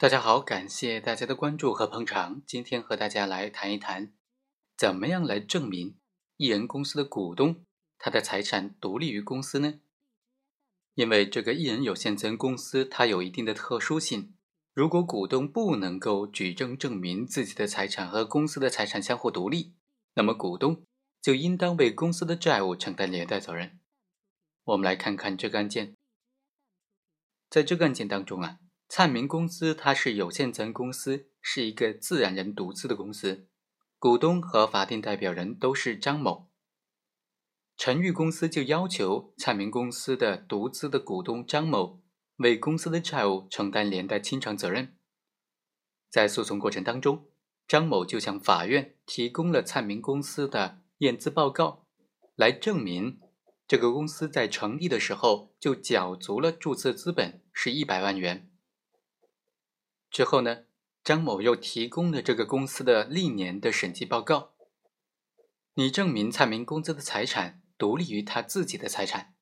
大家好，感谢大家的关注和捧场。今天和大家来谈一谈，怎么样来证明艺人公司的股东他的财产独立于公司呢？因为这个艺人有限责任公司它有一定的特殊性，如果股东不能够举证证明自己的财产和公司的财产相互独立，那么股东就应当为公司的债务承担连带责任。我们来看看这个案件，在这个案件当中啊。灿明公司它是有限责任公司，是一个自然人独资的公司，股东和法定代表人都是张某。陈玉公司就要求灿明公司的独资的股东张某为公司的债务承担连带清偿责任。在诉讼过程当中，张某就向法院提供了灿明公司的验资报告，来证明这个公司在成立的时候就缴足了注册资本是一百万元。之后呢，张某又提供了这个公司的历年的审计报告，你证明蔡明公司的财产独立于他自己的财产。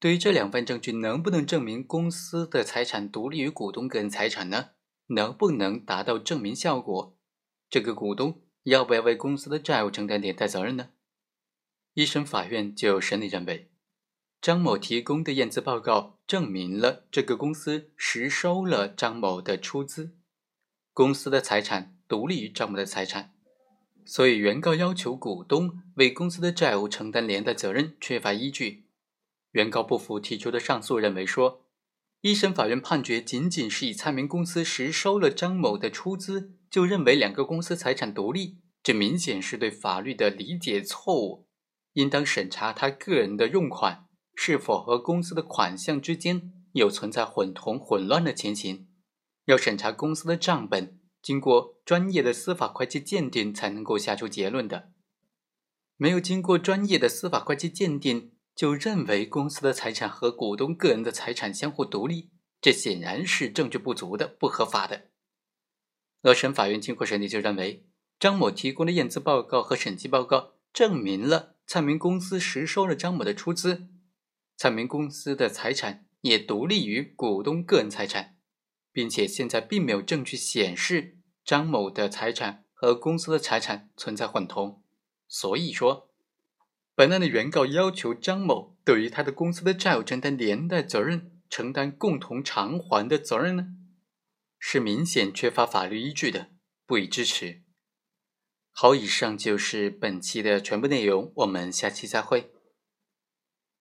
对于这两份证据，能不能证明公司的财产独立于股东个人财产呢？能不能达到证明效果？这个股东要不要为公司的债务承担连带责任呢？一审法院就审理认为。张某提供的验资报告证明了这个公司实收了张某的出资，公司的财产独立于张某的财产，所以原告要求股东为公司的债务承担连带责任缺乏依据。原告不服提出的上诉，认为说，一审法院判决仅仅是以蔡明公司实收了张某的出资，就认为两个公司财产独立，这明显是对法律的理解错误，应当审查他个人的用款。是否和公司的款项之间有存在混同、混乱的情形？要审查公司的账本，经过专业的司法会计鉴定才能够下出结论的。没有经过专业的司法会计鉴定，就认为公司的财产和股东个人的财产相互独立，这显然是证据不足的、不合法的。二审法院经过审理，就认为张某提供的验资报告和审计报告证明了灿明公司实收了张某的出资。灿明公司的财产也独立于股东个人财产，并且现在并没有证据显示张某的财产和公司的财产存在混同，所以说，本案的原告要求张某对于他的公司的债务承担连带责任，承担共同偿还的责任呢，是明显缺乏法律依据的，不予支持。好，以上就是本期的全部内容，我们下期再会。